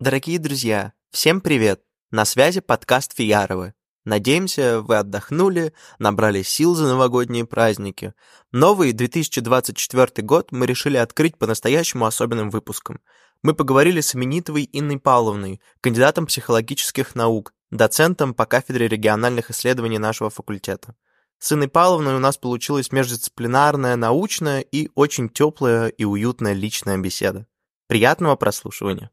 Дорогие друзья, всем привет! На связи подкаст Фияровы. Надеемся, вы отдохнули, набрали сил за новогодние праздники. Новый 2024 год мы решили открыть по-настоящему особенным выпуском. Мы поговорили с Именитовой Инной Павловной, кандидатом психологических наук, доцентом по кафедре региональных исследований нашего факультета. С Инной Павловной у нас получилась междисциплинарная, научная и очень теплая и уютная личная беседа. Приятного прослушивания!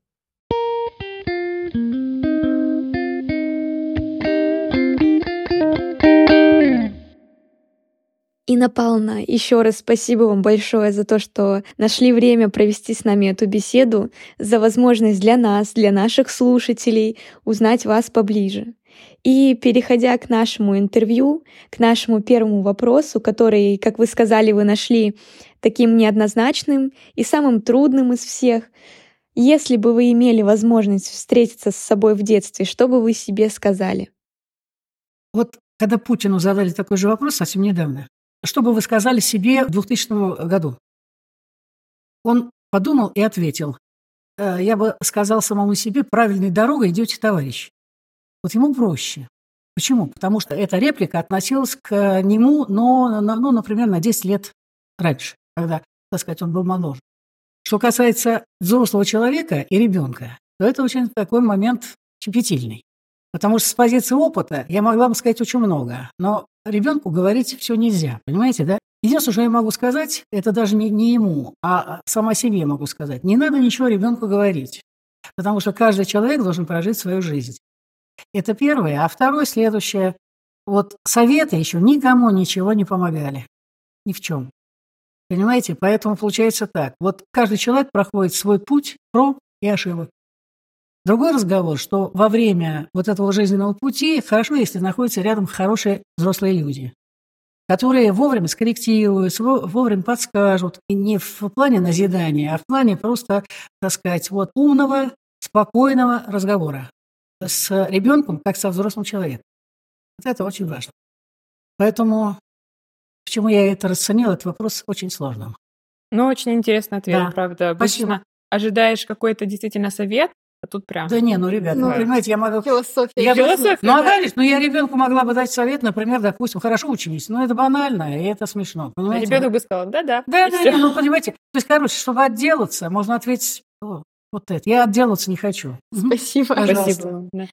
Инна Павловна, еще раз спасибо вам большое за то, что нашли время провести с нами эту беседу, за возможность для нас, для наших слушателей узнать вас поближе. И переходя к нашему интервью, к нашему первому вопросу, который, как вы сказали, вы нашли таким неоднозначным и самым трудным из всех, если бы вы имели возможность встретиться с собой в детстве, что бы вы себе сказали? Вот когда Путину задали такой же вопрос совсем недавно, что бы вы сказали себе в 2000 году? Он подумал и ответил. «Э, я бы сказал самому себе, правильной дорогой идете, товарищ. Вот ему проще. Почему? Потому что эта реплика относилась к нему, но, ну, например, на 10 лет раньше, когда, так сказать, он был моложе. Что касается взрослого человека и ребенка, то это очень такой момент щепетильный. Потому что с позиции опыта я могла бы сказать очень много, но ребенку говорить все нельзя, понимаете, да? Единственное, что я могу сказать, это даже не, не ему, а сама себе могу сказать. Не надо ничего ребенку говорить, потому что каждый человек должен прожить свою жизнь. Это первое. А второе, следующее. Вот советы еще никому ничего не помогали. Ни в чем. Понимаете? Поэтому получается так. Вот каждый человек проходит свой путь проб и ошибок. Другой разговор, что во время вот этого жизненного пути хорошо, если находятся рядом хорошие взрослые люди, которые вовремя скорректируют, вовремя подскажут. И не в плане назидания, а в плане просто, так сказать, вот умного, спокойного разговора с ребенком, как со взрослым человеком. Вот это очень важно. Поэтому, почему я это расценил, этот вопрос очень сложным. Ну, очень интересный ответ, да. правда. Обычно Спасибо. ожидаешь какой-то действительно совет, а тут прям. Да не, ну, ребят, ну, понимаете, я могу... Философия. Я Философия, ну, а конечно, ну, я ребенку могла бы дать совет, например, допустим, хорошо учись. Но это банально, и это смешно, понимаете? Ребенок бы сказал, да-да. Да-да, не, ну, понимаете, то есть, короче, чтобы отделаться, можно ответить, О, вот это, я отделаться не хочу. Спасибо. Пожалуйста. Спасибо.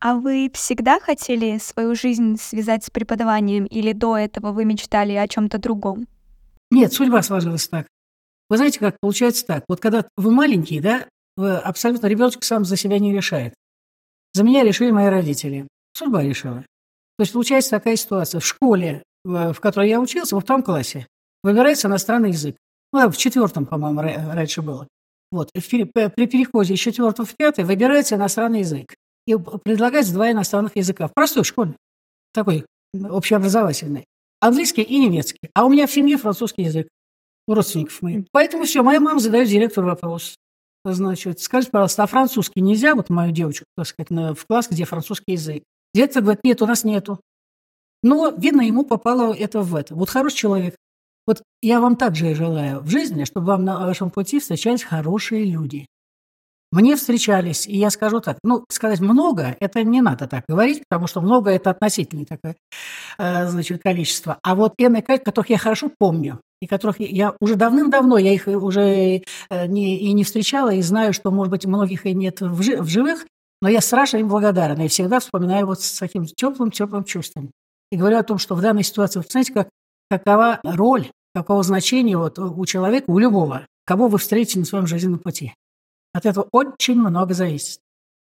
А вы всегда хотели свою жизнь связать с преподаванием или до этого вы мечтали о чем-то другом? Нет, судьба сложилась так. Вы знаете, как получается так? Вот когда вы маленький, да, вы абсолютно ребенок сам за себя не решает. За меня решили мои родители. Судьба решила. То есть получается такая ситуация. В школе, в которой я учился, во втором классе, выбирается иностранный язык. Ну, в четвертом, по-моему, раньше было. Вот. При переходе из четвертого в пятый выбирается иностранный язык. И предлагается два иностранных языка. В простой школе. Такой общеобразовательный. Английский и немецкий. А у меня в семье французский язык у родственников моих. Поэтому все, моя мама задает директору вопрос. Значит, скажите, пожалуйста, а французский нельзя, вот мою девочку, так сказать, в класс, где французский язык? Директор говорит, нет, у нас нету. Но, видно, ему попало это в это. Вот хороший человек. Вот я вам также желаю в жизни, чтобы вам на вашем пути встречались хорошие люди. Мне встречались, и я скажу так, ну, сказать много, это не надо так говорить, потому что много – это относительное такое, э, значит, количество. А вот энное которых я хорошо помню, и которых я уже давным-давно, я их уже э, не, и не встречала, и знаю, что, может быть, многих и нет в, жи в живых, но я страшно им благодарна, и всегда вспоминаю вот с таким теплым-теплым чувством. И говорю о том, что в данной ситуации, вы знаете, как, какова роль, какого значения вот у человека, у любого, кого вы встретите на своем жизненном пути. От этого очень много зависит.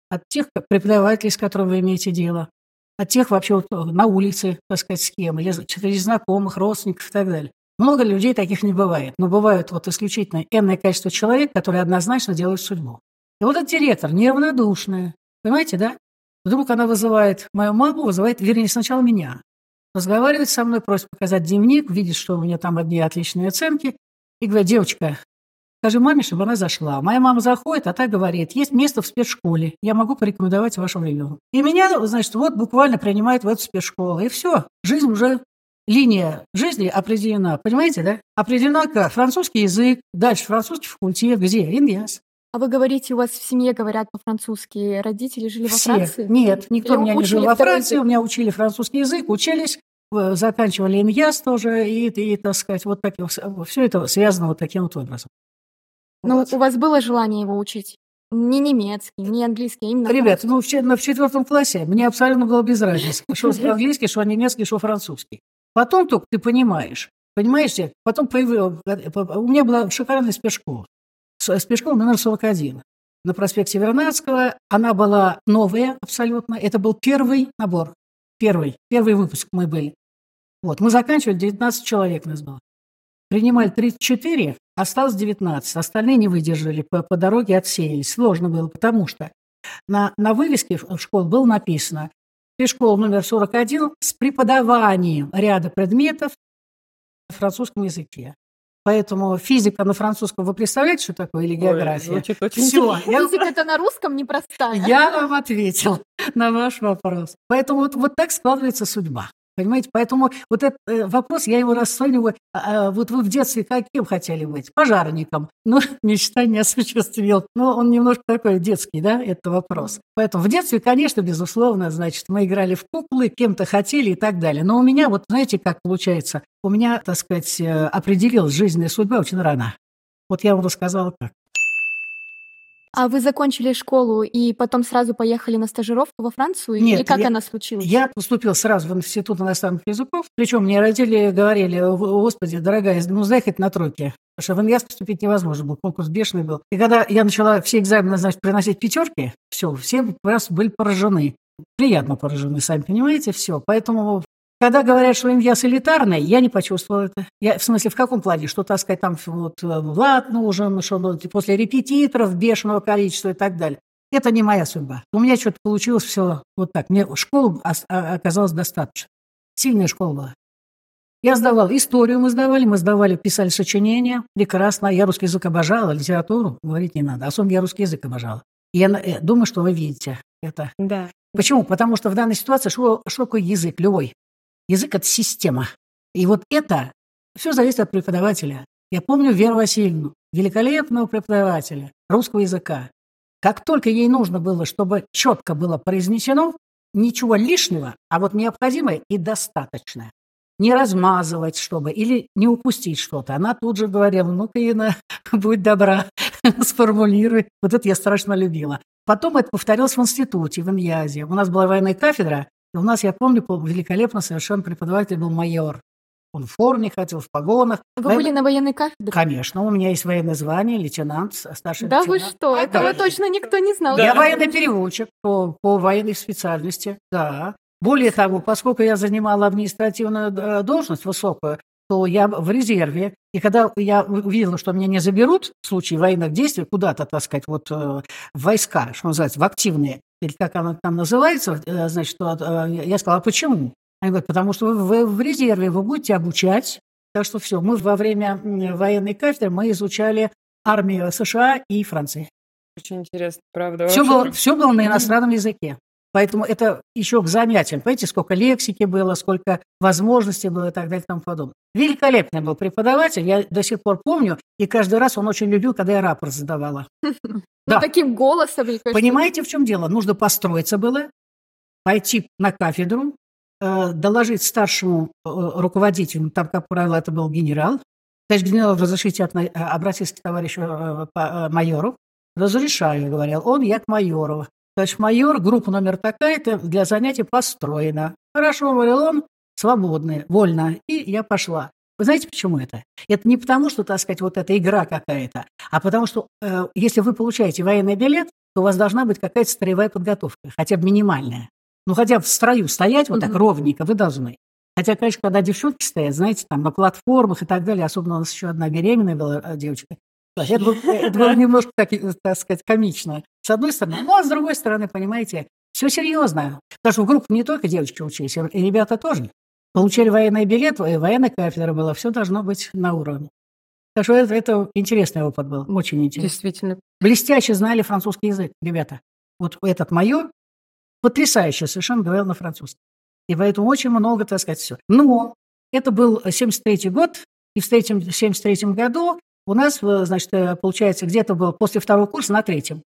От тех преподавателей, с которыми вы имеете дело, от тех вообще вот на улице, так сказать, с кем, или знакомых, родственников и так далее. Много людей таких не бывает, но бывают вот исключительно энное количество человек, которые однозначно делают судьбу. И вот этот директор неравнодушная, понимаете, да? Вдруг она вызывает мою маму, вызывает, вернее, сначала меня. Разговаривает со мной, просит показать дневник, видит, что у меня там одни отличные оценки, и говорит, девочка, Скажи маме, чтобы она зашла. Моя мама заходит, а та говорит, есть место в спецшколе, я могу порекомендовать вашему ребенку. И меня, значит, вот буквально принимают в эту спецшколу. И все, жизнь уже, линия жизни определена. Понимаете, да? Определена как? Французский язык, дальше французский факультет, где? Иньяс. А вы говорите, у вас в семье говорят по-французски, родители жили Все. во Франции? Нет, никто Или меня не жил во Франции, язык? у меня учили французский язык, учились, заканчивали ИНЯС тоже, и, и, так сказать, вот так, все это связано вот таким вот образом. Ну, Вот. у вас было желание его учить? Не немецкий, не английский, а именно Ребят, французский? ну в, на- в четвертом классе мне абсолютно было без разницы, что английский, что немецкий, что французский. Потом только ты понимаешь, понимаете, потом появилось, у меня была шикарная спешкова, С- спешкова номер 41 на проспекте Вернадского, она была новая абсолютно, это был первый набор, первый, первый выпуск мы были. Вот, мы заканчивали, 19 человек нас было. Принимали 34, осталось 19. Остальные не выдержали, по, по дороге отсеялись. Сложно было, потому что на, на вывеске в школе было написано «Школа номер 41 с преподаванием ряда предметов на французском языке». Поэтому физика на французском, вы представляете, что такое, или Ой, география? звучит очень Все, я, Физика-то на русском непростая. я вам ответил на ваш вопрос. Поэтому вот, вот так складывается судьба. Понимаете, поэтому вот этот э, вопрос, я его расцениваю, а, а, вот вы в детстве каким хотели быть? Пожарником. Ну, мечта не осуществил. Но он немножко такой детский, да, это вопрос. Поэтому в детстве, конечно, безусловно, значит, мы играли в куклы, кем-то хотели и так далее. Но у меня, вот знаете, как получается, у меня, так сказать, э, определилась жизненная судьба очень рано. Вот я вам рассказала как. А вы закончили школу и потом сразу поехали на стажировку во Францию? Нет, Или как я- она случилась? Я поступил сразу в Институт иностранных языков. Причем мне родители говорили, «О, господи, дорогая, ну заехать на тройке. Потому что в ИНЯС поступить невозможно был, конкурс бешеный был. И когда я начала все экзамены, значит, приносить пятерки, все, все раз были поражены. Приятно поражены, сами понимаете, все. Поэтому, когда говорят, что ИНЯС элитарный, я не почувствовала это. Я, в смысле, в каком плане? Что таскать там вот э, лад нужен, что ну, после репетиторов бешеного количества и так далее. Это не моя судьба. У меня что-то получилось все вот так. Мне школа ос- а- оказалось достаточно. Сильная школа была. Я сдавал историю, мы сдавали, мы сдавали, писали сочинения. Прекрасно. Я русский язык обожала, литературу говорить не надо. Особенно я русский язык обожала. Я э, думаю, что вы видите это. Да. Почему? Потому что в данной ситуации что, что такое язык? Любой. Язык – это система. И вот это все зависит от преподавателя. Я помню Веру Васильевну, великолепного преподавателя русского языка. Как только ей нужно было, чтобы четко было произнесено, ничего лишнего, а вот необходимое и достаточное. Не размазывать, чтобы, или не упустить что-то. Она тут же говорила, ну-ка, Инна, будь добра, сформулируй. Вот это я страшно любила. Потом это повторилось в институте, в Иньязе. У нас была военная кафедра, и у нас, я помню, был великолепно совершенно преподаватель был майор. Он в форме ходил, в погонах. Вы Воен- были на военной кафедре? Конечно, у меня есть военное звание, лейтенант, старший Да вы лейтенант. что? А Этого же? точно никто не знал. Я военный переводчик по, по военной специальности, да. Более того, поскольку я занимала административную э, должность высокую, то я в резерве. И когда я увидела, что меня не заберут в случае военных действий куда-то, так сказать, вот э, в войска, что называется, в активные, или как оно там называется, э, значит, э, я сказала, а почему? Они говорят, потому что вы, в резерве, вы будете обучать. Так что все, мы во время военной кафедры мы изучали армию США и Франции. Очень интересно, правда. Все было, все было на иностранном языке. Поэтому это еще к занятиям. Понимаете, сколько лексики было, сколько возможностей было и так далее и тому подобное. Великолепный был преподаватель, я до сих пор помню, и каждый раз он очень любил, когда я рапорт задавала. Ну, Да. таким голосом. Понимаете, в чем дело? Нужно построиться было, пойти на кафедру, э, доложить старшему э, руководителю, там, как правило, это был генерал. Товарищ генерал, разрешите э, обратиться к товарищу майору? Разрешаю, говорил он, я к майору. Товарищ майор, группа номер такая-то для занятий построена. Хорошо, говорил он, свободны, вольно. И я пошла. Вы знаете, почему это? Это не потому, что, так сказать, вот эта игра какая-то, а потому что, э, если вы получаете военный билет, то у вас должна быть какая-то строевая подготовка, хотя бы минимальная. Ну, хотя бы в строю стоять вот так Мгм. ровненько вы должны. Хотя, конечно, когда девчонки стоят, знаете, там на платформах и так далее, особенно у нас еще одна беременная была э, девочка, это было, это было немножко, так, э, так сказать, комично. С одной стороны, ну, а с другой стороны, понимаете, все серьезно. Потому что в группе не только девочки учились, и ребята тоже. Получали военный билет, э, военная кафедра была, все должно быть на уровне. Так что это, это интересный опыт был, очень интересный. Действительно. Блестяще знали французский язык, ребята. Вот этот майор потрясающе совершенно говорил на французском. И поэтому очень много, так сказать, все. Но это был 73 год, и в 1973 году У нас, э, значит, э, получается, где-то было после второго курса на третьем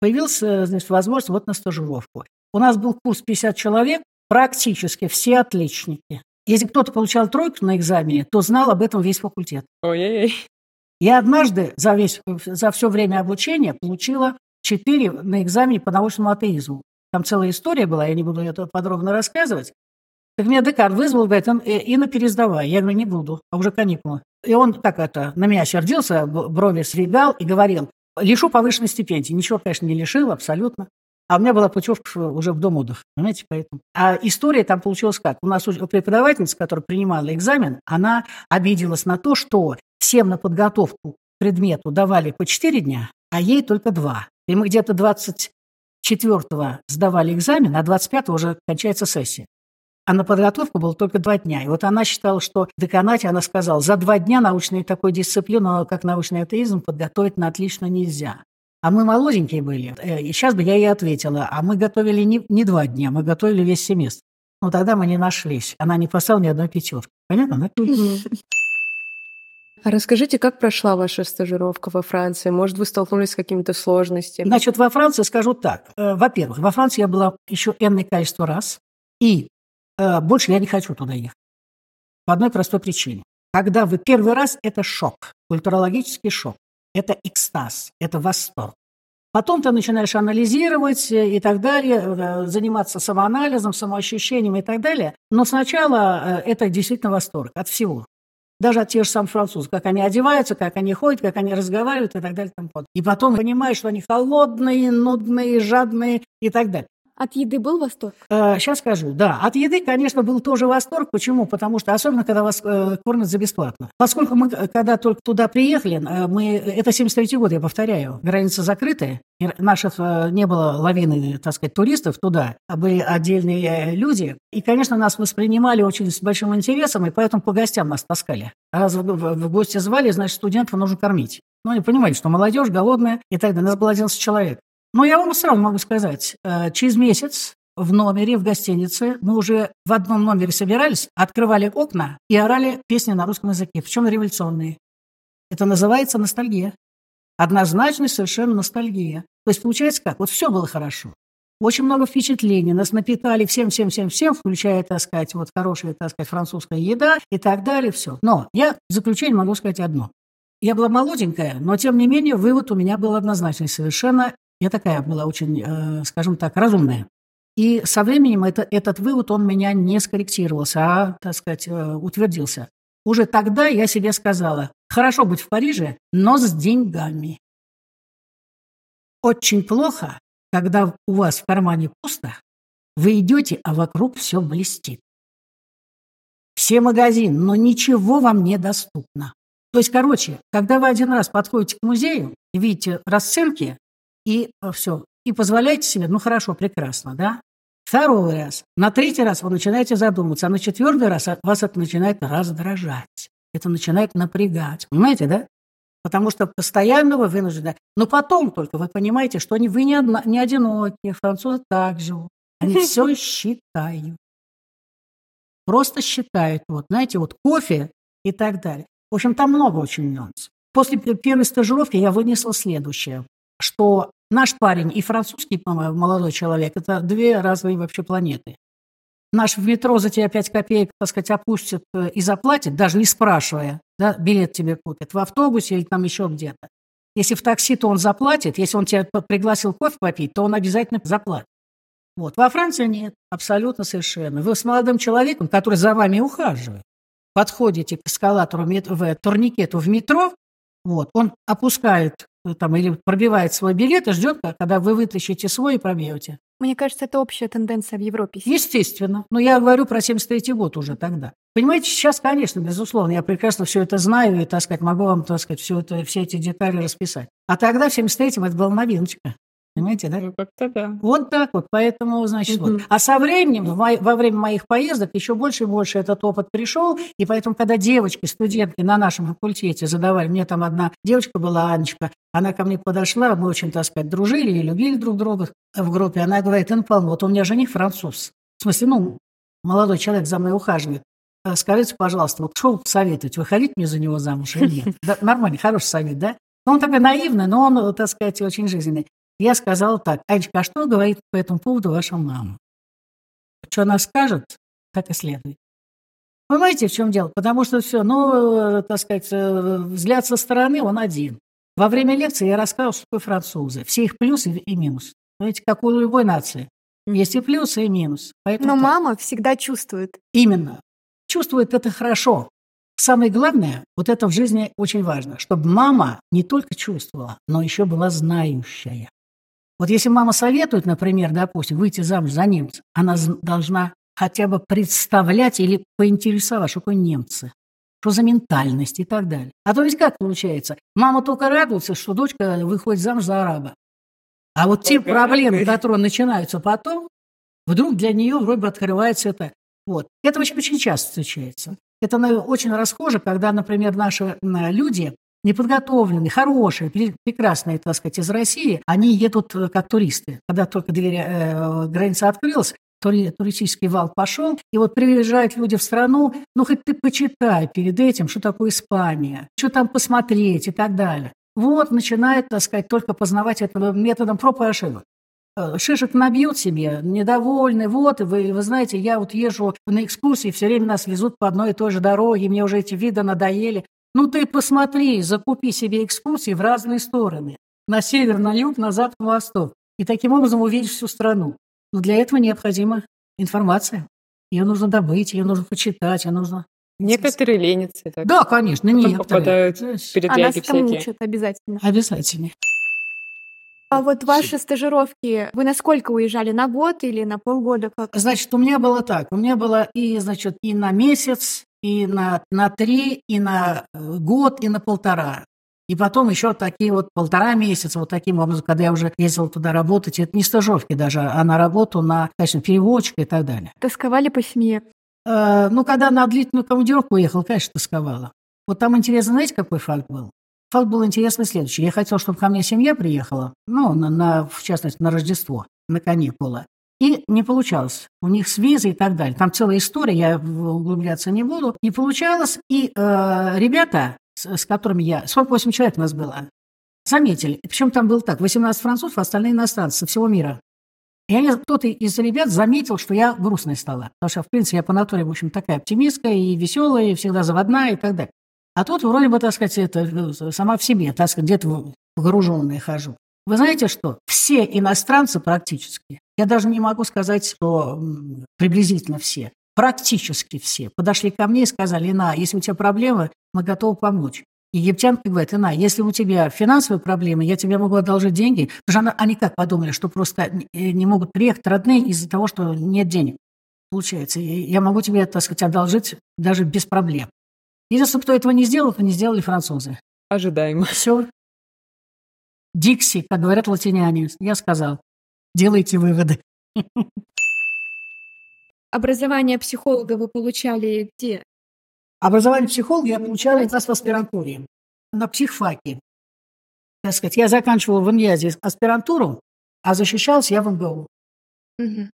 появилась, значит, возможность вот на стажировку. У нас был курс 50 человек, практически все отличники. Если кто-то получал тройку на экзамене, то знал об этом весь факультет. Ой-ой-ой. Я однажды за, весь, за все время обучения получила 4 на экзамене по научному атеизму. Там целая история была, я не буду это подробно рассказывать. Так меня декан вызвал, говорит, и на пересдавай. Я говорю, не буду, а уже каникулы. И он так это, на меня сердился, брови срегал и говорил, лишу повышенной стипендии. Ничего, конечно, не лишил, абсолютно. А у меня была путевка уже в дом отдыха, понимаете, поэтому. А история там получилась как? У нас преподавательница, которая принимала экзамен, она обиделась на то, что всем на подготовку к предмету давали по 4 дня, а ей только 2. И мы где-то 24-го сдавали экзамен, а 25-го уже кончается сессия. А на подготовку было только два дня. И вот она считала, что в деканате, она сказала, за два дня научную такую дисциплину, как научный атеизм, подготовить на отлично нельзя. А мы молоденькие были. Э, и сейчас бы я ей ответила, а мы готовили не, не два дня, мы готовили весь семестр. Но тогда мы не нашлись. Она не поставила ни одной пятерки. Понятно, да? А расскажите, как прошла ваша стажировка во Франции? Может, вы столкнулись с какими-то сложностями? Значит, во Франции скажу так. Э, во-первых, во Франции я была еще энное количество раз. И больше я не хочу туда ехать. По одной простой причине. Когда вы первый раз, это шок, культурологический шок. Это экстаз, это восторг. Потом ты начинаешь анализировать и так далее, э, заниматься самоанализом, самоощущением и так далее. Но сначала э, это действительно восторг от всего. Даже от тех же самых французов, как они одеваются, как они ходят, как они разговаривают и так далее. И потом понимаешь, что они холодные, нудные, жадные и так далее. От еды был восторг? Э, сейчас скажу. Да, от еды, конечно, был тоже восторг. Почему? Потому что, особенно, когда вас э, кормят за бесплатно. Поскольку мы, когда только туда приехали, э, мы, это 73 год, я повторяю, граница закрытая, и наших э, не было лавины, так сказать, туристов туда, а были отдельные э, люди. И, конечно, нас воспринимали очень с большим интересом, и поэтому по гостям нас таскали. Раз в, в, в гости звали, значит, студентов нужно кормить. Ну, они понимали, что молодежь голодная и так далее. Нас было 11 человек. Но я вам сразу могу сказать, э, через месяц в номере, в гостинице, мы уже в одном номере собирались, открывали окна и орали песни на русском языке, причем революционные. Это называется ностальгия. Однозначно совершенно ностальгия. То есть получается как? Вот все было хорошо. Очень много впечатлений. Нас напитали всем-всем-всем-всем, включая, так сказать, вот хорошая, так сказать, французская еда и так далее, все. Но я в заключение могу сказать одно. Я была молоденькая, но, тем не менее, вывод у меня был однозначный совершенно. Я такая была очень, э, скажем так, разумная. И со временем это, этот вывод, он меня не скорректировался, а, так сказать, э, утвердился. Уже тогда я себе сказала, хорошо быть в Париже, но с деньгами. Очень плохо, когда у вас в кармане пусто, вы идете, а вокруг все блестит. Все магазины, но ничего вам не доступно. То есть, короче, когда вы один раз подходите к музею и видите расценки, и э, все. И позволяете себе, ну хорошо, прекрасно, да? Второй раз. На третий раз вы начинаете задумываться, а на четвертый раз вас это начинает раздражать. Это начинает напрягать. Понимаете, да? Потому что постоянно вы вынуждены. Но потом только вы понимаете, что вы не, одна, не одиноки, французы так живут. Они все считают. Просто считают. Вот, знаете, вот кофе и так далее. В общем, там много очень нюансов. После первой стажировки я вынесла следующее, что Наш парень и французский молодой человек – это две разные вообще планеты. Наш в метро за тебя 5 копеек, так сказать, опустит э, и заплатит, даже не спрашивая, да, билет тебе купит, в автобусе или там еще где-то. Если в такси, то он заплатит. Если он тебя пригласил кофе попить, то он обязательно заплатит. Вот. Во Франции нет, абсолютно совершенно. Вы с молодым человеком, который за вами ухаживает, подходите к эскалатору, в турникету в метро, вот, он опускает там, или пробивает свой билет и ждет, когда вы вытащите свой и пробьете. Мне кажется, это общая тенденция в Европе. Естественно. Но я говорю про 73 год уже тогда. Понимаете, сейчас, конечно, безусловно, я прекрасно все это знаю и, так сказать, могу вам, так сказать, все, это, все эти детали расписать. А тогда, в 73-м, это была новиночка. Понимаете, да? Ну, как-то да. Вот так вот, поэтому, значит, угу. вот. А со временем, во время моих поездок, еще больше и больше этот опыт пришел, и поэтому, когда девочки, студентки на нашем факультете задавали, мне там одна девочка была, Анечка, она ко мне подошла, мы очень, так сказать, дружили и любили друг друга в группе, она говорит, Павловна, вот у меня жених француз, в смысле, ну, молодой человек за мной ухаживает, э, скажите, пожалуйста, вот что вы посоветуете, выходить мне за него замуж или нет? Да, нормальный, хороший совет, да? Ну, он такой наивный, но он, так сказать, очень жизненный. Я сказала так, Анечка, а что говорит по этому поводу ваша мама? Что она скажет, так и следует. Понимаете, в чем дело? Потому что все, ну, так сказать, э, взгляд со стороны, он один. Во время лекции я рассказывал, что такое французы. Все их плюсы и минусы. Знаете, как у любой нации. Есть и плюсы, и минусы. Поэтому Но так. мама всегда чувствует. Именно. Чувствует это хорошо. Самое главное, вот это в жизни очень важно, чтобы мама не только чувствовала, но еще была знающая. Вот если мама советует, например, допустим, выйти замуж за немца, она должна хотя бы представлять или поинтересовать, что такое немцы, что за ментальность и так далее. А то ведь как получается? Мама только радуется, что дочка выходит замуж за араба. А вот те проблемы, которые начинаются потом, вдруг для нее вроде бы открывается это. Вот. Это очень, очень часто встречается. Это очень расхоже, когда, например, наши люди неподготовленные, хорошие, прекрасные, так сказать, из России, они едут э, как туристы. Когда только дверь, э, граница открылась, тури, туристический вал пошел, и вот приезжают люди в страну, ну хоть ты почитай перед этим, что такое Испания, что там посмотреть и так далее. Вот начинает, так сказать, только познавать это методом проб и ошибок. Э, шишек набьют себе, недовольны, вот, вы, вы знаете, я вот езжу на экскурсии, все время нас везут по одной и той же дороге, мне уже эти виды надоели. Ну ты посмотри, закупи себе экскурсии в разные стороны. На север, на юг, на запад, на восток. И таким образом увидишь всю страну. Но для этого необходима информация. Ее нужно добыть, ее нужно почитать, ее нужно... Некоторые ленятся. Так. Да, конечно, некоторые. попадают в передряги а нас всякие. учат обязательно. Обязательно. А вот ваши стажировки, вы на сколько уезжали? На год или на полгода? Как? Значит, у меня было так. У меня было и, значит, и на месяц, и на, на три, и на э, год, и на полтора. И потом еще такие вот полтора месяца, вот таким образом, когда я уже ездил туда работать, это не стажировки даже, а на работу, на, конечно, переводчика и так далее. Тосковали по семье? Э, ну, когда на длительную командировку уехал, конечно, тосковала. Вот там интересно, знаете, какой факт был? Факт был интересный следующий. Я хотел, чтобы ко мне семья приехала, ну, на, на, в частности, на Рождество, на каникулы. И не получалось. У них с визой и так далее. Там целая история, я углубляться не буду. Не получалось. И э, ребята с, с которыми я... 48 человек у нас было. Заметили. Причем там было так, 18 французов, а остальные иностранцы со всего мира. И они, кто-то из ребят заметил, что я грустной стала. Потому что, в принципе, я по натуре, в общем, такая оптимистка и веселая, и всегда заводная и так далее. А тут вроде бы, так сказать, это э, сама в себе, так сказать, где-то погруженная хожу. Вы знаете что? Все иностранцы практически, я даже не могу сказать, что приблизительно все, практически все подошли ко мне и сказали, на, если у тебя проблемы, мы готовы помочь. Египтянка говорит, Ина, если у тебя финансовые проблемы, я тебе могу одолжить деньги. Потому что она, они как подумали, что просто не могут приехать родные из-за того, что нет денег. Получается, я могу тебе, так сказать, одолжить даже без проблем. Единственное, кто этого не сделал, это не сделали французы. Ожидаемо. Все. Дикси, как говорят латиняне. Я сказал, делайте выводы. Образование психолога вы получали где? Образование психолога я получала как раз в аспирантуре, на психфаке. Так сказать, я заканчивала в ИНЯЗе аспирантуру, а защищался я в МГУ. Угу.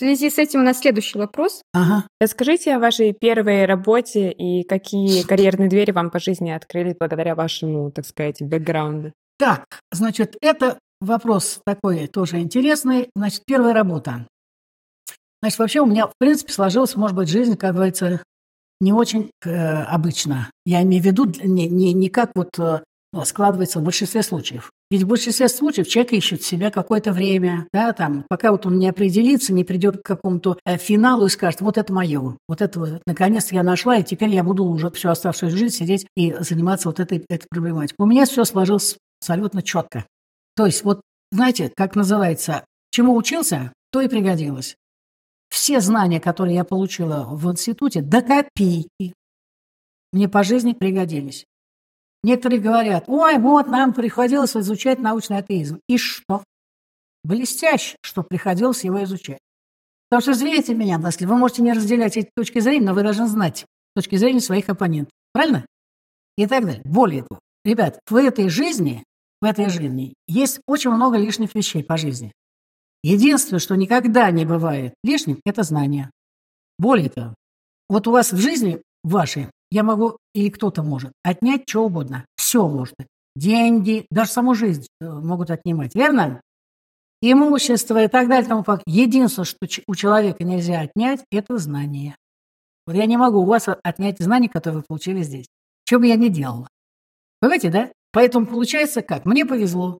В связи с этим у нас следующий вопрос. Ага. Расскажите о вашей первой работе и какие карьерные двери вам по жизни открыли благодаря вашему, так сказать, бэкграунду. Так, значит, это вопрос такой тоже интересный. Значит, первая работа. Значит, вообще у меня, в принципе, сложилась, может быть, жизнь, как говорится, не очень э, обычно. Я имею в виду не, не, не как вот э, складывается в большинстве случаев. Ведь в большинстве случаев человек ищет себя какое-то время, да, там, пока вот он не определится, не придет к какому-то э, финалу и скажет, вот это мое, вот это наконец-то я нашла, и теперь я буду уже всю оставшуюся жизнь сидеть и заниматься вот этой, этой проблематикой. У меня все сложилось абсолютно четко. То есть вот, знаете, как называется, чему учился, то и пригодилось. Все знания, которые я получила в институте, до копейки, мне по жизни пригодились. Некоторые говорят, ой, вот нам приходилось изучать научный атеизм. И что? Блестяще, что приходилось его изучать. Потому что, извините меня, если вы можете не разделять эти точки зрения, но вы должны знать точки зрения своих оппонентов. Правильно? И так далее. Более того, ребят, в этой жизни, в этой жизни есть очень много лишних вещей по жизни. Единственное, что никогда не бывает лишним, это знание. Более того, Вот у вас в жизни вашей я могу, или кто-то может, отнять что угодно. Все может. Деньги, даже саму жизнь э, могут отнимать. Верно? Имущество и так далее. Тому. Единственное, что у человека нельзя отнять, это знание. Вот я не могу у вас отнять знания, которые вы получили здесь. Бы я ни делала. Понимаете, да? Поэтому получается как? Мне повезло.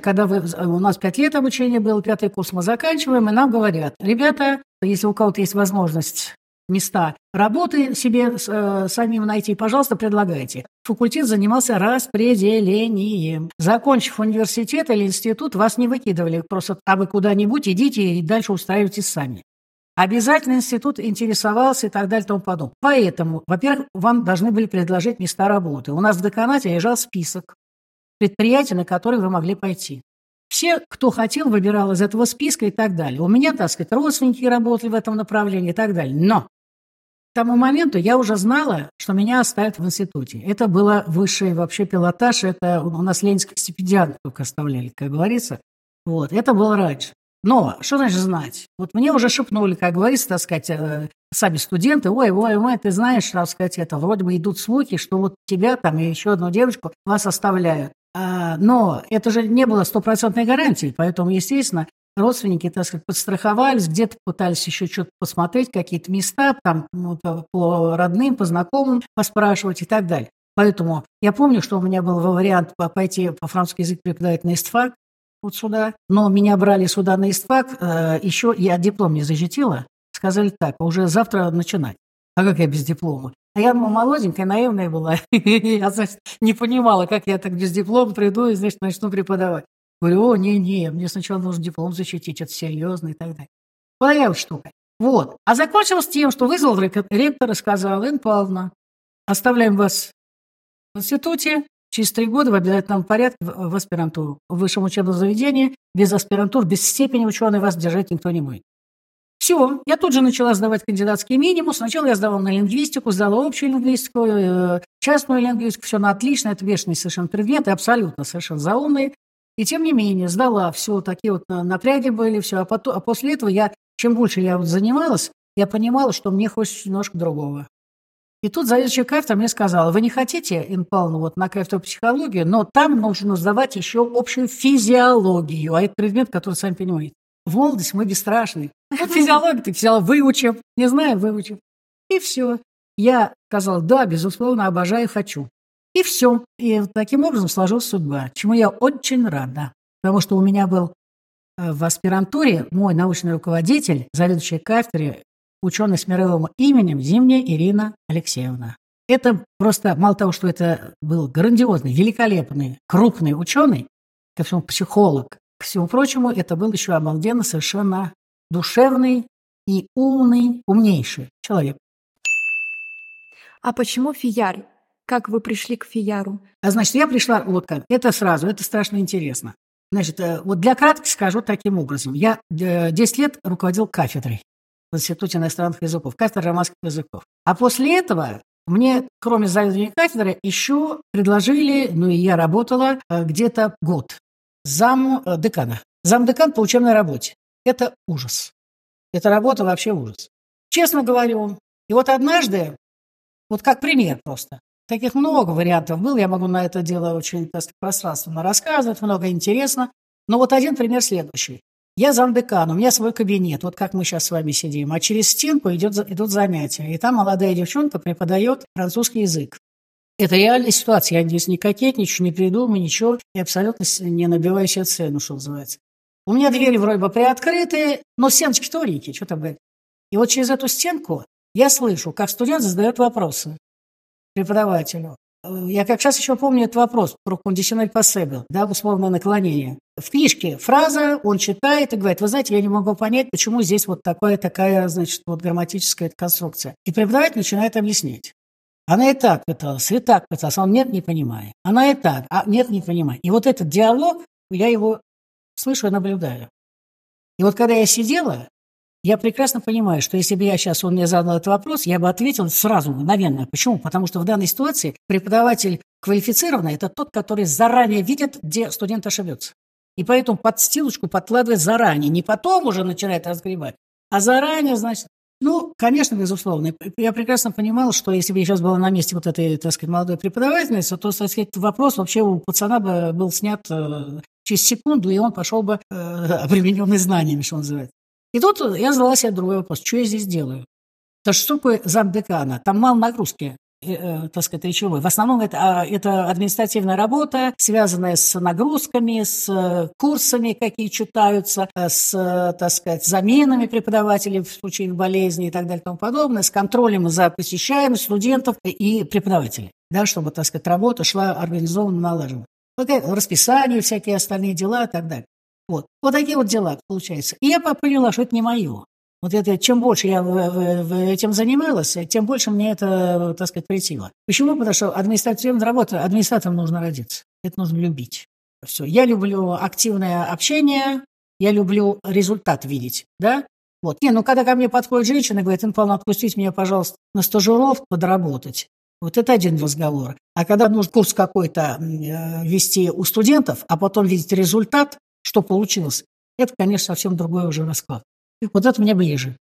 Когда вы, у нас пять лет обучения было, пятый курс мы заканчиваем, и нам говорят, ребята, если у кого-то есть возможность места работы себе э, самим найти, пожалуйста, предлагайте. Факультет занимался распределением. Закончив университет или институт, вас не выкидывали просто, а вы куда-нибудь идите и дальше устраивайтесь сами. Обязательно институт интересовался и так далее и тому подобное. Поэтому, во-первых, вам должны были предложить места работы. У нас в деканате лежал список предприятий, на которые вы могли пойти. Все, кто хотел, выбирал из этого списка и так далее. У меня, так сказать, родственники работали в этом направлении и так далее. Но тому моменту я уже знала, что меня оставят в институте. Это было высший вообще пилотаж, это у нас ленинских стипендиантов только оставляли, как говорится. Вот, это было раньше. Но что значит знать? Вот мне уже шепнули, как говорится, так сказать, э, сами студенты, ой, ой, ой, ты знаешь, так сказать, это вроде бы идут слухи, что вот тебя там и еще одну девочку вас оставляют. А, но это же не было стопроцентной гарантии, поэтому, естественно, родственники, так сказать, подстраховались, где-то пытались еще что-то посмотреть, какие-то места, там, ну, по, родным, по знакомым поспрашивать и так далее. Поэтому я помню, что у меня был вариант пойти по французский язык преподавать на ИСТФАК, вот сюда. Но меня брали сюда на ИСТФАК, э, еще я диплом не защитила. Сказали так, уже завтра начинать. А как я без диплома? А я молоденькая, наивная была. я, значит, не понимала, как я так без диплома приду и, значит, начну преподавать. Говорю, о, не-не, мне сначала нужно диплом защитить, это серьезно и так далее. Твоя штука. Вот. А закончилось тем, что вызвал ректор и сказал, Инна Павловна, оставляем вас в институте, Через три года в обязательном порядке в аспирантуру. В высшем учебном заведении без аспирантур, без степени ученой вас держать никто не будет. Все, я тут же начала сдавать кандидатский минимум. Сначала я сдавала на лингвистику, сдала общую лингвистику, э, частную лингвистику, все на отлично, это бешеный совершенно предмет, абсолютно совершенно заумный. И тем не менее, сдала, все такие вот напряги были, все. А, потом, а после этого я, чем больше я вот занималась, я понимала, что мне хочется немножко другого. И тут заведующая кафедра мне сказала, вы не хотите, Инна Павловна, вот на кафедру психологии, но там нужно сдавать еще общую физиологию, а это предмет, который, сами понимаете, в молодости мы бесстрашны. Вот физиологию ты взяла, выучим, не знаю, выучим. И все. Я сказала, да, безусловно, обожаю, хочу. И все. И таким образом сложилась судьба, чему я очень рада. Потому что у меня был э, в аспирантуре мой научный руководитель, заведующий кафедре ученый с мировым именем Зимняя Ирина Алексеевна. Это просто, мало того, что это был грандиозный, великолепный, крупный ученый, ко всему психолог, к всему прочему, это был еще обалденно совершенно душевный и умный, умнейший человек. А почему фияр? Как вы пришли к фияру? А значит, я пришла вот как. Это сразу, это страшно интересно. Значит, э, вот для краткости скажу таким образом. Я 10 э, лет руководил кафедрой в Институте иностранных языков, кафедра романских языков. А после этого мне, кроме заведения кафедры, еще предложили, ну и я работала э, где-то год, зам декана. Зам декан по учебной работе. Это ужас. Эта работа вообще ужас. Честно говорю. И вот однажды, вот как пример просто, таких много вариантов было, я могу на это дело очень пространственно рассказывать, много интересно. Но вот один пример следующий. Я замдекан, у меня свой кабинет, вот как мы сейчас с вами сидим, а через стенку идет, идут занятия. И там молодая девчонка преподает французский язык. Это реальная ситуация. Я здесь не кокетничаю, не придумаю, ничего. Я абсолютно не набиваю себе цену, что называется. У меня двери вроде бы приоткрыты, но стеночки тоненькие, что там говорить. И вот через эту стенку я слышу, как студент задает вопросы преподавателю. Я как сейчас еще помню этот вопрос про кондиционер possible, да, условное наклонение. В книжке фраза, он читает и говорит, вы знаете, я не могу понять, почему здесь вот такая, такая, значит, вот грамматическая конструкция. И преподаватель начинает объяснять. Она и так пыталась, и так пыталась, он нет, не понимает. Она и так, а нет, не понимает. И вот этот диалог, я его слышу и наблюдаю. И вот когда я сидела, я прекрасно понимаю, что если бы я сейчас, он мне задал этот вопрос, я бы ответил сразу, мгновенно. Почему? Потому что в данной ситуации преподаватель квалифицированный – это тот, который заранее видит, где студент ошибется. И поэтому подстилочку подкладывает заранее. Не потом уже начинает разгребать, а заранее, значит, Ну, конечно, безусловно. Я прекрасно понимал, что если бы я сейчас была на месте вот этой, так сказать, молодой преподавательницы, то, так сказать, вопрос вообще у пацана бы был снят э, через секунду, и он пошел бы э, обремененный знаниями, что называется. И тут я задала себе другой вопрос. Что я здесь делаю? То что такое замдекана? Там мало нагрузки. Э, э, так сказать, речевой. В основном это, а, это административная работа, связанная с нагрузками, с э, курсами, какие читаются, с, так сказать, заменами преподавателей в случае болезни и так далее и тому подобное, с контролем за посещаемостью студентов и преподавателей, да, чтобы, так сказать, работа шла организованно, налажена. Вот расписание, всякие остальные дела и так далее. Вот. вот такие вот дела получается. И я поняла, что это не мое. Вот это, чем больше я этим занималась, тем больше мне это, так сказать, притило. Почему? Потому что административная работа, администратором нужно родиться. Это нужно любить. Все. Я люблю активное общение, я люблю результат видеть, да? Вот. Не, ну когда ко мне подходит женщина и говорит, Инна отпустите меня, пожалуйста, на стажировку подработать. Вот это один разговор. А когда нужно курс какой-то э, вести у студентов, а потом видеть результат, что получилось, это, конечно, совсем другой уже расклад. Вот это мне ближе.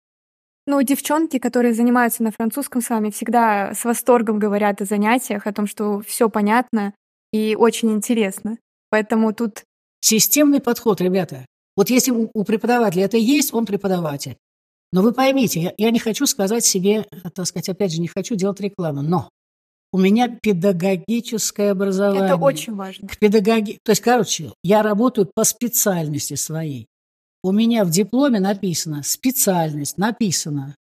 Ну, девчонки, которые занимаются на французском с вами, всегда с восторгом говорят о занятиях, о том, что все понятно и очень интересно. Поэтому тут... Системный подход, ребята. Вот если у, у преподавателя это есть, он преподаватель. Но вы поймите, я, я не хочу сказать себе, так сказать, опять же, не хочу делать рекламу, но у меня педагогическое образование. Это очень важно. К педагоги... То есть, короче, я работаю по специальности своей. У меня в дипломе написано специальность, написано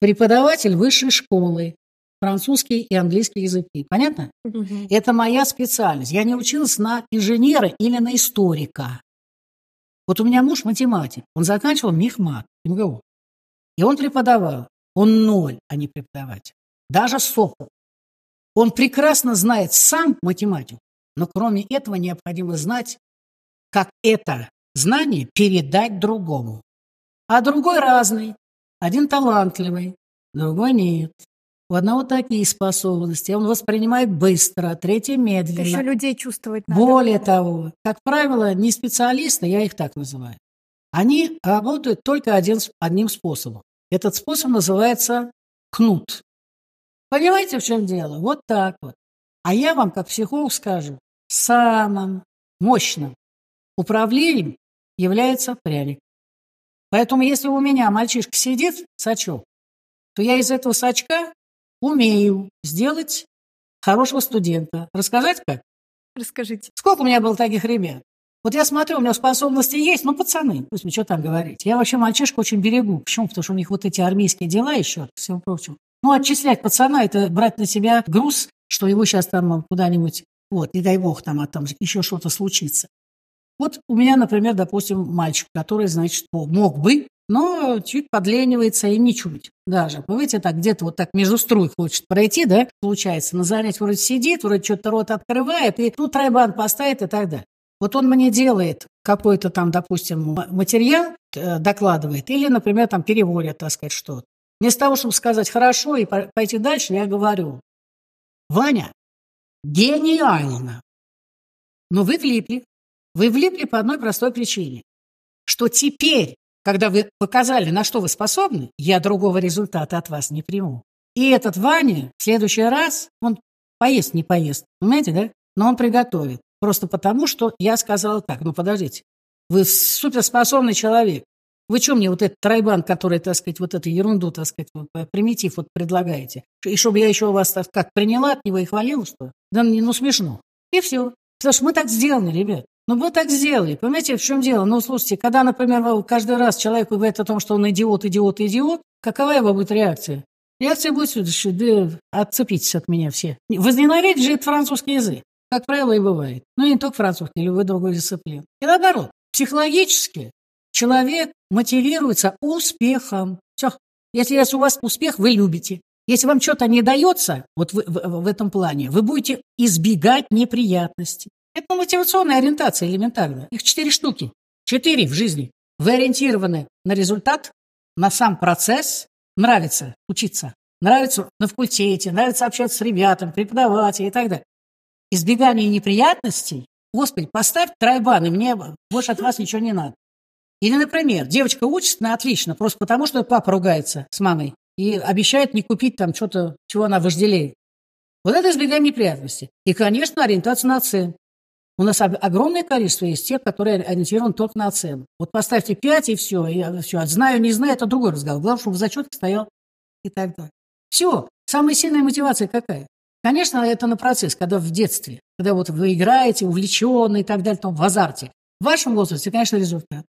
преподаватель высшей школы, французский и английский языки. Понятно? Угу. Это моя специальность. Я не училась на инженера или на историка. Вот у меня муж математик. Он заканчивал МИХМАТ, МГУ. И он преподавал. Он ноль, а не преподаватель. Даже СОПу. Он прекрасно знает сам математику, но кроме этого необходимо знать, как это знание передать другому. А другой разный. Один талантливый, другой нет. У одного такие способности, он воспринимает быстро, третий медленно. Еще людей чувствовать надо. Более того, как правило, не специалисты, я их так называю, они работают только один, одним способом. Этот способ называется кнут. Понимаете, в чем дело? Вот так вот. А я вам, как психолог, скажу, самым мощным управлением является пряник. Поэтому если у меня мальчишка сидит, сачок, то я из этого сачка умею сделать хорошего студента. Рассказать как? Расскажите. Сколько у меня было таких ребят? Вот я смотрю, у меня способности есть, ну, пацаны, пусть мне что там говорить. Я вообще мальчишку очень берегу. Почему? Потому что у них вот эти армейские дела еще, всего прочего. Ну, отчислять пацана – это брать на себя груз, что его сейчас там куда-нибудь, вот, не дай бог, там, а там еще что-то случится. Вот у меня, например, допустим, мальчик, который, значит, мог бы, но чуть подленивается и ничуть даже. Понимаете, так где-то вот так между струй хочет пройти, да, получается. На занятии вроде сидит, вроде что-то рот открывает, и тут тройбан поставит и так далее. Вот он мне делает какой-то там, допустим, материал, э, докладывает, или, например, там переводит, так сказать, что-то. Вместо того, чтобы сказать «хорошо» и пойти дальше, я говорю «Ваня, гениально!» Но вы влипли. Вы влипли по одной простой причине, что теперь, когда вы показали, на что вы способны, я другого результата от вас не приму. И этот Ваня в следующий раз, он поест, не поест, понимаете, да? Но он приготовит. Просто потому, что я сказала так, ну подождите, вы суперспособный человек. Вы что мне вот этот тройбан, который, так сказать, вот эту ерунду, так сказать, вот, э, примитив вот предлагаете? И чтобы я еще вас так как приняла от него и хвалила, что? Да ну смешно. И все. Потому что мы так сделаны, ребят. Ну, вы так сделали. Понимаете, в чем дело? Ну, слушайте, когда, например, каждый раз человек говорит о том, что он идиот, идиот, идиот, какова его будет реакция? Реакция будет следующая. Да отцепитесь от меня все. Возненавидеть же это французский язык. Как правило, и бывает. Ну, и не только французский, любой другой дисциплин. И наоборот, психологически человек мотивируется успехом. Все. Если, у вас успех, вы любите. Если вам что-то не дается, вот в, в, в этом плане, вы будете избегать неприятностей. Это мотивационная ориентация элементарная. Их четыре штуки. Четыре в жизни. Вы ориентированы на результат, на сам процесс. Нравится учиться. Нравится на факультете, нравится общаться с ребятами, преподавателем и так далее. Избегание неприятностей. Господи, поставь тройбан, и мне больше от вас ничего не надо. Или, например, девочка учится на отлично, просто потому, что папа ругается с мамой и обещает не купить там что-то, чего она вожделеет. Вот это избегаем неприятностей. И, конечно, ориентация на оценку. У нас огромное количество есть тех, которые ориентированы только на оценку. Вот поставьте 5 и все, и все. Знаю, не знаю, это другой разговор. Главное, чтобы в зачетке стоял и так далее. Все. Самая сильная мотивация какая? Конечно, это на процесс, когда в детстве, когда вот вы играете, увлеченный и так далее, там, в азарте. В вашем возрасте, конечно, результат.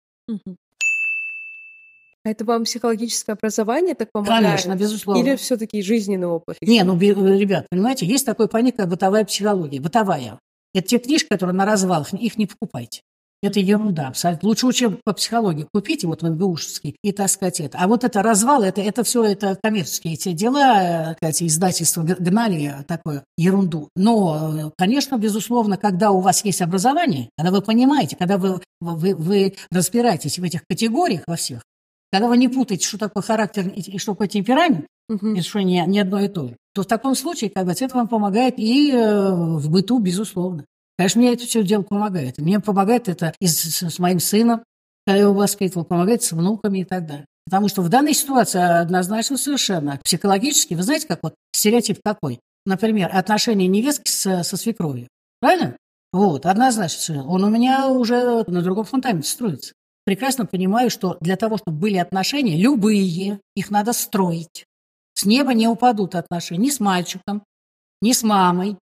А это вам психологическое образование так помогает? Конечно, безусловно. Или все-таки жизненный опыт? Не, ну, ребят, понимаете, есть такое понятие, как бытовая психология. Бытовая. Это те книжки, которые на развал, их не покупайте. Это ерунда абсолютно. Лучше учим по психологии. Купите вот в МГУшевский и таскать это. А вот это развал, это, это все это коммерческие эти дела, эти издательства гнали такую ерунду. Но, конечно, безусловно, когда у вас есть образование, когда вы понимаете, когда вы, вы, вы разбираетесь в этих категориях во всех, когда вы не путаете, что такое характер и что такое темперамент, угу. и что не, не одно и то же, то в таком случае как бы, это вам помогает и э, в быту, безусловно. Конечно, мне это все дело помогает. Мне помогает это и с, с моим сыном, когда я его воспитывал, помогает с внуками и так далее. Потому что в данной ситуации однозначно совершенно психологически, вы знаете, как вот стереотип какой? Например, отношения невестки со, со свекровью. Правильно? Вот, однозначно. Он у меня уже на другом фундаменте строится. Прекрасно понимаю, что для того, чтобы были отношения, любые, их надо строить. С неба не упадут отношения ни с мальчиком, ни с мамой,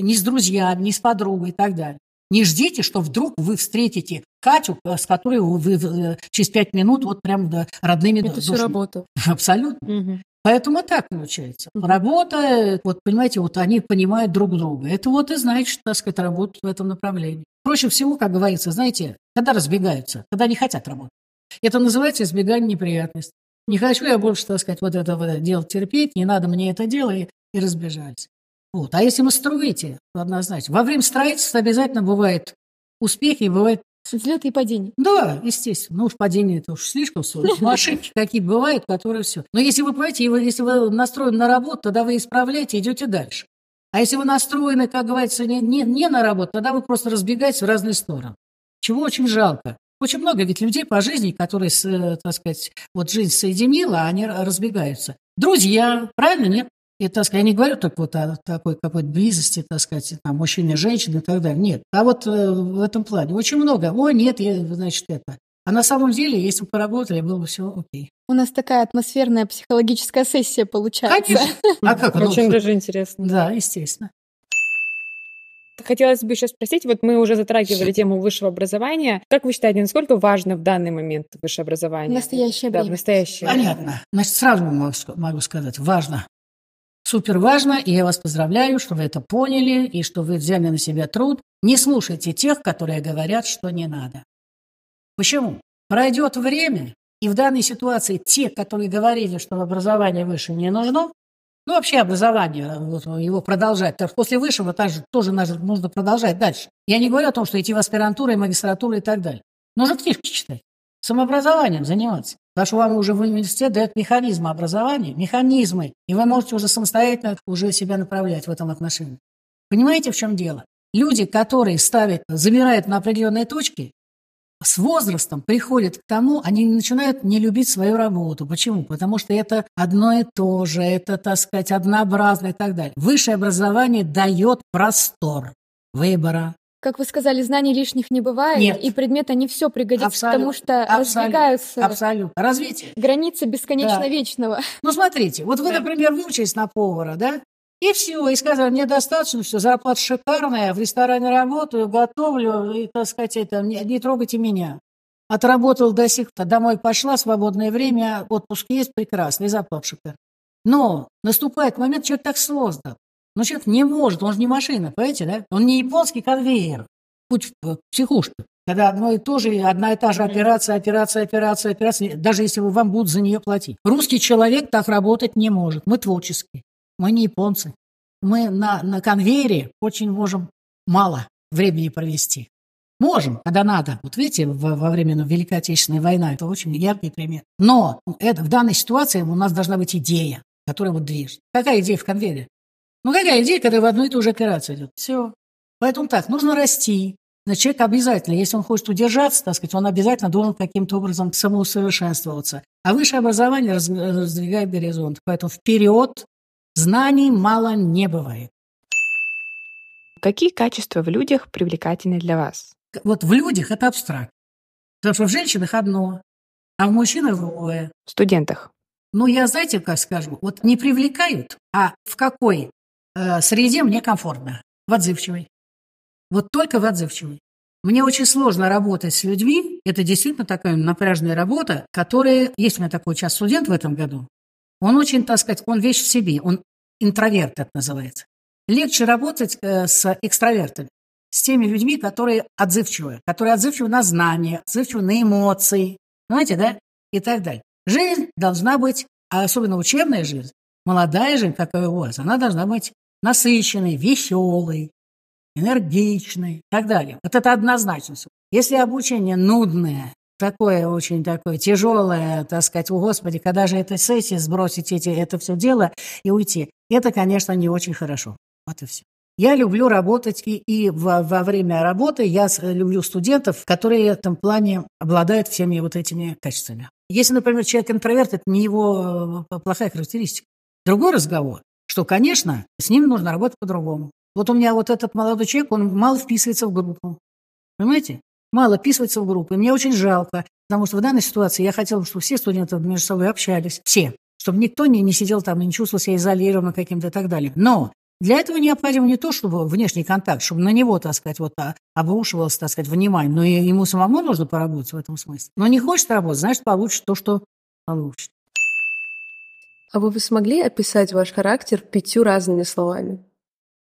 ни с друзьями, ни с подругой и так далее. Не ждите, что вдруг вы встретите Катю, э, с которой вы э, через пять минут вот прям да, родными Это душами. все работа. Абсолютно. Угу. Поэтому так получается. Работа, вот понимаете, вот они понимают друг друга. Это вот и значит, так сказать, работать в этом направлении. Проще всего, как говорится, знаете, когда разбегаются, когда не хотят работать. Это называется избегание неприятностей. Не хочу я больше, так сказать, вот это вот делать терпеть, не надо мне это дело, и, и разбежались. Вот. А если вы строите, однозначно. Во время строительства обязательно бывают успехи, бывают Взлеты и падения. Да, естественно. Ну уж падение это уж слишком сложно. Ошибки какие бывают, которые все. Но если вы понимаете, если вы настроены на работу, тогда вы исправляете, идете дальше. А если вы настроены, как говорится, не, не, не на работу, тогда вы просто разбегаетесь в разные стороны. Чего очень жалко. Очень много ведь людей по жизни, которые, так сказать, вот жизнь соединила, они разбегаются. Друзья, правильно, нет? И, так сказать, я не говорю только вот о такой какой-то близости, так сказать, там, мужчины, женщины и так далее. Нет. А вот э, в этом плане очень много. Ой, нет, я, значит, это. А на самом деле, если бы поработали, было бы все окей. У нас такая атмосферная психологическая сессия получается. Конечно. А как? Очень даже интересно. Да, естественно. Хотелось бы еще спросить, вот мы уже затрагивали тему высшего образования. Как вы считаете, насколько важно в данный момент высшее образование? В настоящее да, время. в настоящее Понятно. Значит, сразу могу сказать, важно. Супер важно, и я вас поздравляю, что вы это поняли, и что вы взяли на себя труд. Не слушайте тех, которые говорят, что не надо. Почему? Пройдет время, и в данной ситуации те, которые говорили, что образование выше не нужно, ну, вообще образование, вот, его продолжать. После высшего также, тоже нужно продолжать дальше. Я не говорю о том, что идти в аспирантуру и магистратуру и так далее. Нужно книжки читать, самообразованием заниматься. Потому что вам уже в университет дают механизмы образования, механизмы, и вы можете уже самостоятельно уже себя направлять в этом отношении. Понимаете, в чем дело? Люди, которые ставят, замирают на определенной точке, с возрастом приходят к тому, они начинают не любить свою работу. Почему? Потому что это одно и то же, это, так сказать, однообразно и так далее. Высшее образование дает простор выбора, как вы сказали, знаний лишних не бывает, Нет. и предметы не все Абсолютно. потому что Абсолютно. разбегаются Абсолютно. Развитие. границы бесконечно Да. вечного. Ну, смотрите, вот вы, например, выучились на повара, да? И все, и сказали, мне достаточно, все, зарплата шикарная, в ресторане работаю, готовлю, и, так сказать, это, не, не трогайте меня. Отработал до сих пор, домой пошла, свободное время, отпуск есть, прекрасно, и зарплата шикарная. Но наступает момент, человек так создан. Но человек не может, он же не машина, понимаете, да? Он не японский конвейер, путь в психушку. Когда одно и то же, одна и та же операция, операция, операция, операция, даже если вам будут за нее платить. Русский человек так работать не может. Мы творческие, мы не японцы. Мы на, на конвейере очень можем мало времени провести. Можем, когда надо. Вот видите, во, во время ну, Великой Отечественной войны это очень яркий пример. Но это, в данной ситуации у нас должна быть идея, которая вот движет. Какая идея в конвейере? Ну какая идея, когда в одну и ту же операцию идет? Все. Поэтому так, нужно расти, Значит, человек обязательно, если он хочет удержаться, так сказать, он обязательно должен каким-то образом самоусовершенствоваться. А высшее образование раз- раздвигает горизонт. Поэтому вперед знаний мало не бывает. Какие качества в людях привлекательны для вас? Вот в людях это абстракт. Потому что в женщинах одно, а в мужчинах другое. В студентах. Ну, я, знаете, как скажу, вот не привлекают, а в какой э, среде мне комфортно? В отзывчивой. Вот только в отзывчивой. Мне очень сложно работать с людьми. Это действительно такая напряжная работа, которая... Есть у меня такой час студент в этом году. Он очень, так сказать, он вещь в себе. Он интроверт, это называется. Легче работать э, с экстравертами. С теми людьми, которые отзывчивые. Которые отзывчивы на знания, отзывчивы на эмоции. Понимаете, да? И так далее. Жизнь должна быть, а особенно учебная жизнь, молодая жизнь, какая у вас, она должна быть насыщенной, веселой, энергичной и так далее. Вот это однозначно. Если обучение нудное, такое очень такое тяжелое, так сказать, о Господи, когда же это сессия, сбросить эти, это все дело и уйти, это, конечно, не очень хорошо. Вот и все. Я люблю работать, и, и во, во время работы я люблю студентов, которые в этом плане обладают всеми вот этими качествами. Если, например, человек интроверт, это не его э, плохая характеристика. Другой разговор, что, конечно, с ним нужно работать по-другому. Вот у меня вот этот молодой человек, он мало вписывается в группу. Понимаете? Мало вписывается в группу. И мне очень жалко, потому что в данной ситуации я хотела, чтобы все студенты между собой общались. Все. Чтобы никто не, не сидел там и не чувствовал себя изолированным каким-то и так далее. Но для этого необходимо не то, чтобы внешний контакт, чтобы на него, так сказать, вот а, обрушивалось, так сказать, внимание, но и ему самому нужно поработать в этом смысле. Но не хочет работать, значит, получит то, что получит. А вы бы смогли описать ваш характер пятью разными словами?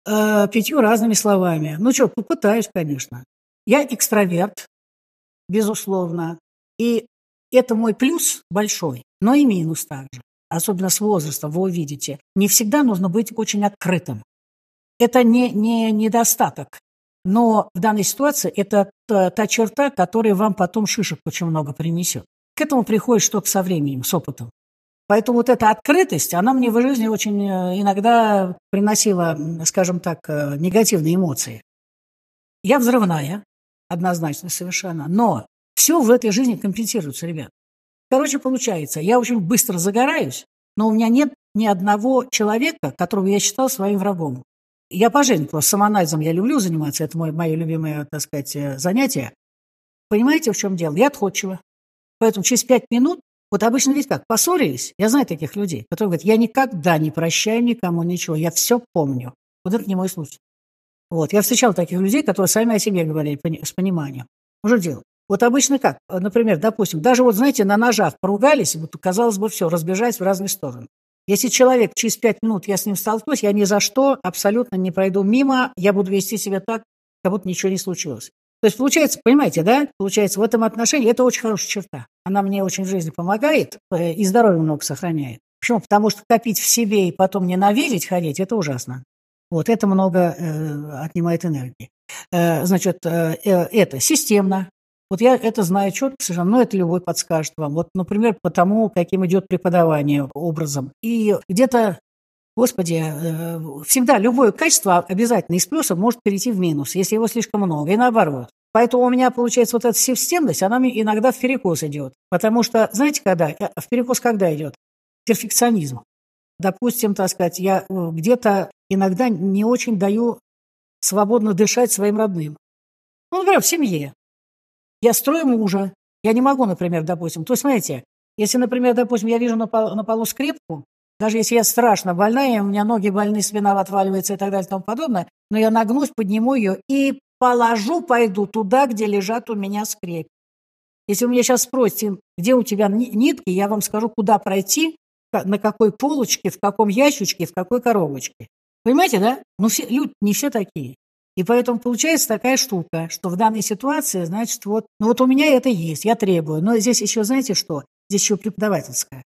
Э, пятью разными словами. Ну что, попытаюсь, конечно. Я экстраверт, безусловно. И это мой плюс большой, но и минус также. Особенно с возрастом, вы увидите. Не всегда нужно быть очень открытым. Это не, не недостаток. Но в данной ситуации это та, та черта, которая вам потом шишек очень много принесет. К этому приходит что-то со временем, с опытом. Поэтому вот эта открытость, она мне в жизни очень э, иногда приносила, скажем так, э, негативные эмоции. Я взрывная, однозначно совершенно, но все в этой жизни компенсируется, ребят. Короче, получается, я очень быстро загораюсь, но у меня нет ни одного человека, которого я считал своим врагом. Я по жизни просто самоанализом я люблю заниматься, это мое, мое любимое, так сказать, э, занятие. Понимаете, в чем дело? Я отходчива. Поэтому через пять минут, вот обычно ведь как, поссорились, я знаю таких людей, которые говорят, я никогда не прощаю никому ничего, я все помню. Вот это не мой случай. Вот, я встречал таких людей, которые сами о себе говорили с пониманием. Уже дело. Вот обычно как? Например, допустим, даже вот, знаете, на ножах поругались, вот, казалось бы, все, разбежались в разные стороны. Если человек через пять минут, я с ним столкнусь, я ни за что абсолютно не пройду мимо, я буду вести себя так, как будто ничего не случилось. То есть получается, понимаете, да? Получается, в этом отношении это очень хорошая черта. Она мне очень в жизни помогает э, и здоровье много сохраняет. Почему? Потому что копить в себе и потом ненавидеть ходить, это ужасно. Вот это много э, отнимает энергии. Э, значит, э, э, это системно. Вот я это знаю четко совершенно, но это любой подскажет вам. Вот, например, по тому, каким идет преподавание образом. И где-то, господи, э, всегда любое качество обязательно из плюса может перейти в минус, если его слишком много, и наоборот. Поэтому у меня, получается, вот эта системность, она мне иногда в перекос идет. Потому что, знаете, когда? Э, В перекос когда идет? Перфекционизм. Допустим, так сказать, я э, где-то иногда не очень даю свободно дышать своим родным. Ну, например, в семье. Я строю мужа. Я не могу, например, допустим. То есть, смотрите, если, например, допустим, я вижу на полу, на полу скрепку, даже если я страшно больная, у меня ноги больны, спина отваливается и так далее и тому подобное, но я нагнусь, подниму ее и положу, пойду туда, где лежат у меня скрепки. Если вы меня сейчас спросите, где у тебя ни- нитки, я вам скажу, куда пройти, на какой полочке, в каком ящичке, в какой коробочке. Понимаете, да? Ну, все, люди не все такие. И поэтому получается такая штука, что в данной ситуации, значит, вот, ну вот у меня это есть, я требую. Но здесь еще, знаете что? Здесь еще преподавательская.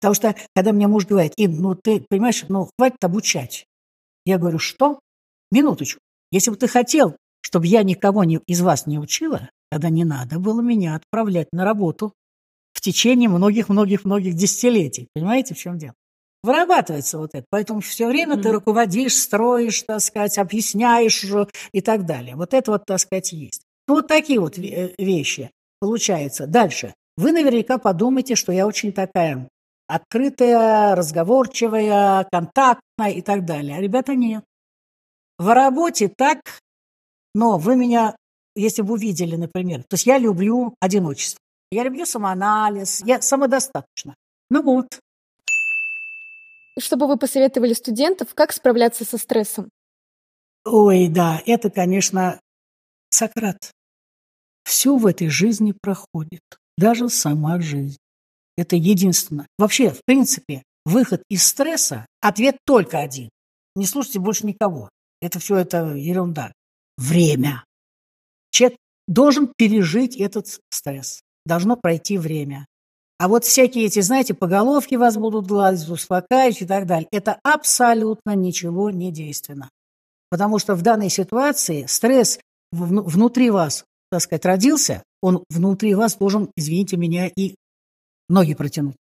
Потому что, когда мне муж говорит, Ин, ну ты, понимаешь, ну хватит обучать. Я говорю, что? Минуточку. Если бы ты хотел, чтобы я никого не, из вас не учила, тогда не надо было меня отправлять на работу в течение многих-многих-многих десятилетий. Понимаете, в чем дело? Вырабатывается вот это. Поэтому все время ты Мгм. руководишь, строишь, так сказать, объясняешь и так далее. Вот это вот, так сказать, есть. Ну, вот такие вот э, вещи получается. Дальше. Вы наверняка подумаете, что я очень такая открытая, разговорчивая, контактная и так далее. А ребята, нет. В работе так, но вы меня, если бы увидели, например, то есть я люблю одиночество, я люблю самоанализ, я самодостаточна. Ну вот, Что бы вы посоветовали студентов, как справляться со стрессом? Ой, да, это, конечно, Сократ. Все в этой жизни проходит, даже сама жизнь. Это единственное. Вообще, в принципе, выход из стресса, ответ только один. Не слушайте больше никого. Это все это ерунда. Время. Человек должен пережить этот стресс. Должно пройти время. А вот всякие эти, знаете, поголовки вас будут гладить, успокаивать и так далее. Это абсолютно ничего не действенно. Потому что в данной ситуации стресс вну- внутри вас, так сказать, родился, он внутри вас должен, извините меня, и ноги протянуть.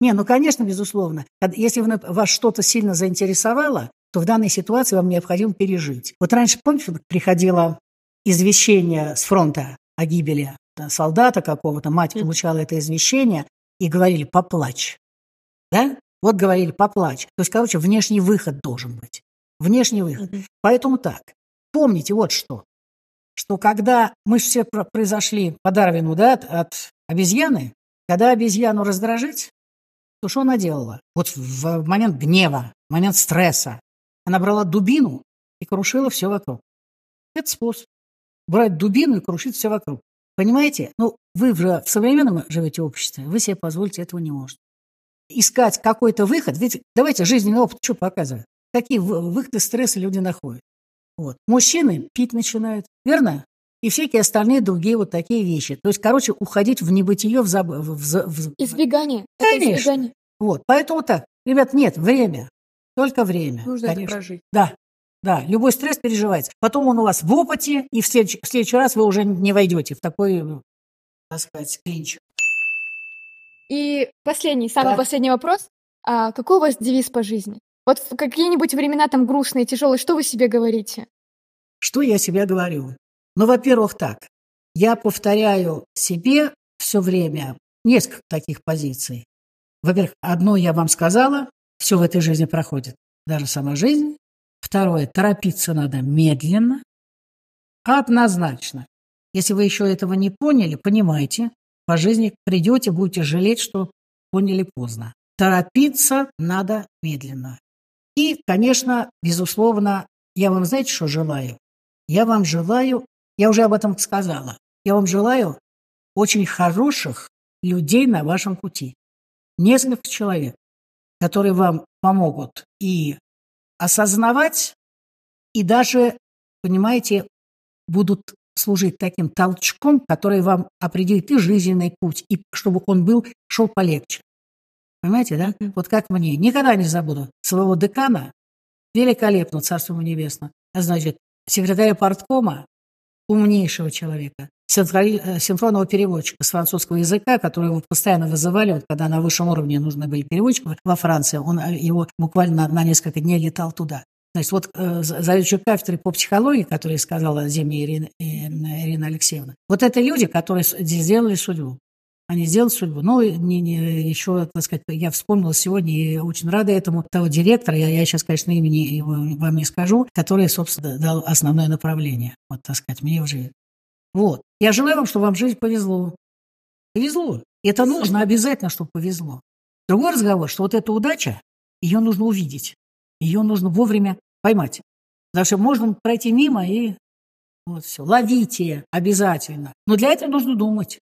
Не, ну, конечно, безусловно. Если вас что-то сильно заинтересовало, то в данной ситуации вам необходимо пережить. Вот раньше, помните, приходило извещение с фронта о гибели да, солдата какого-то, мать получала это извещение, и говорили «поплачь». Да? Вот говорили «поплачь». То есть, короче, внешний выход должен быть. Внешний выход. Поэтому так, помните вот что, что когда мы все про- произошли по Дарвину, да, от, от обезьяны, когда обезьяну раздражить, то что она делала? Вот в, момент гнева, в момент стресса, она брала дубину и крушила все вокруг. Это способ. Брать дубину и крушить все вокруг. Понимаете? Ну, вы же в современном живете обществе, вы себе позволить этого не можете. Искать какой-то выход, ведь давайте жизненный опыт что показывает? Какие вы- выходы стресса люди находят? Вот. Мужчины пить начинают, верно? И всякие остальные другие вот такие вещи. То есть, короче, уходить в небытие, в, заб... в, Избегание. Это Конечно. избегание. Вот, поэтому так. Ребят, нет, время. Только время. Нужно это конечно. прожить. Да, да, любой стресс переживается. Потом он у вас в опыте, и в следующий, в следующий раз вы уже не войдете в такой, ну, так сказать, клинч. И последний, самый Да. последний вопрос. А какой у вас девиз по жизни? Вот в какие-нибудь времена там грустные, тяжелые, что вы себе говорите? Что я себе говорю? Ну, во-первых, так. Я повторяю себе все время несколько таких позиций. Во-первых, одно я вам сказала, все в этой жизни проходит, даже сама жизнь. Второе, торопиться надо медленно, однозначно. Если вы еще этого не поняли, понимаете, по жизни придете, будете жалеть, что поняли поздно. Торопиться надо медленно. И, конечно, безусловно, я вам, знаете, что желаю? Я вам желаю, я уже об этом сказала, я вам желаю очень хороших людей на вашем пути. Несколько человек, которые вам помогут и осознавать, и даже, понимаете, будут служить таким толчком, который вам определит и жизненный путь, и чтобы он был, шел полегче. Понимаете, да? Вот как мне. Никогда не забуду своего декана, великолепно, царство ему небесно. А значит, секретаря парткома, умнейшего человека, э, синхронного переводчика с французского языка, который его постоянно вызывали, вот, когда на высшем уровне нужны были переводчики во Франции, он э, его буквально на, несколько дней летал туда. Значит, вот э, за- заведующий кафедрой по психологии, который сказала Зимняя Ирина, Ирина Алексеевна, вот это люди, которые сделали судьбу. Они сделали судьбу. Ну, не, не, еще, так сказать, я вспомнила сегодня и очень рада этому того директора, я, я сейчас, конечно, имени его вам не скажу, который, собственно, дал основное направление, вот, так сказать, мне жизни. Вот. Я желаю вам, чтобы вам в жизни повезло. Повезло. Это нужно обязательно, чтобы повезло. Другой разговор, что вот эта удача, ее нужно увидеть. Ее нужно вовремя поймать. Потому что можно пройти мимо и вот все. Ловите обязательно. Но для этого нужно думать.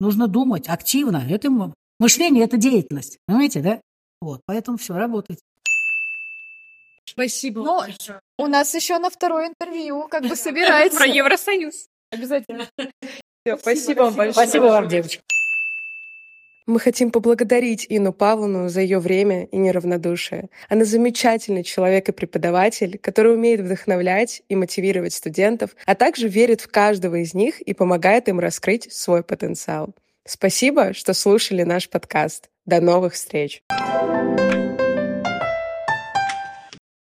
Нужно думать активно. Это мышление, это деятельность. Понимаете, да? Вот. Поэтому все, работайте. Спасибо. Ну, У нас еще на второе интервью как бы собирается. Про Евросоюз. Обязательно. Всё, Спасибо вам большое. Спасибо вам, девочки. Мы хотим поблагодарить Инну Павловну за ее время и неравнодушие. Она замечательный человек и преподаватель, который умеет вдохновлять и мотивировать студентов, а также верит в каждого из них и помогает им раскрыть свой потенциал. Спасибо, что слушали наш подкаст. До новых встреч! Thank